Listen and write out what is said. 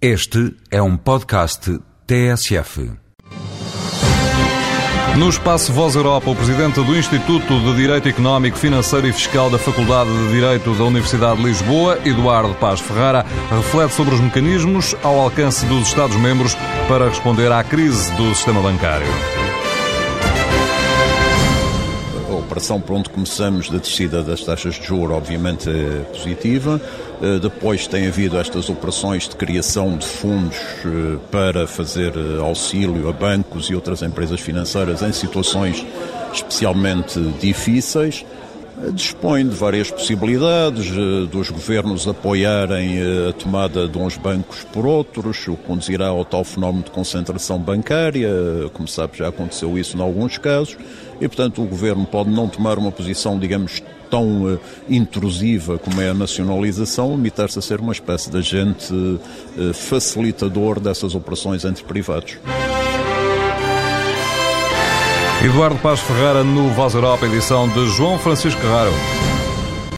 Este é um podcast TSF. No espaço Voz Europa, o presidente do Instituto de Direito Económico, Financeiro e Fiscal da Faculdade de Direito da Universidade de Lisboa, Eduardo Paz Ferrara, reflete sobre os mecanismos ao alcance dos Estados-membros para responder à crise do sistema bancário. Operação por onde começamos da descida das taxas de juros, obviamente, é positiva. Eh, depois tem havido estas operações de criação de fundos eh, para fazer eh, auxílio a bancos e outras empresas financeiras em situações especialmente difíceis. Dispõe de várias possibilidades, dos governos apoiarem a tomada de uns bancos por outros, o que conduzirá ao tal fenómeno de concentração bancária, como sabe já aconteceu isso em alguns casos, e portanto o governo pode não tomar uma posição, digamos, tão intrusiva como é a nacionalização, limitar-se a ser uma espécie de agente facilitador dessas operações entre privados. Eduardo Paz Ferreira no Voz Europa, edição de João Francisco Raro.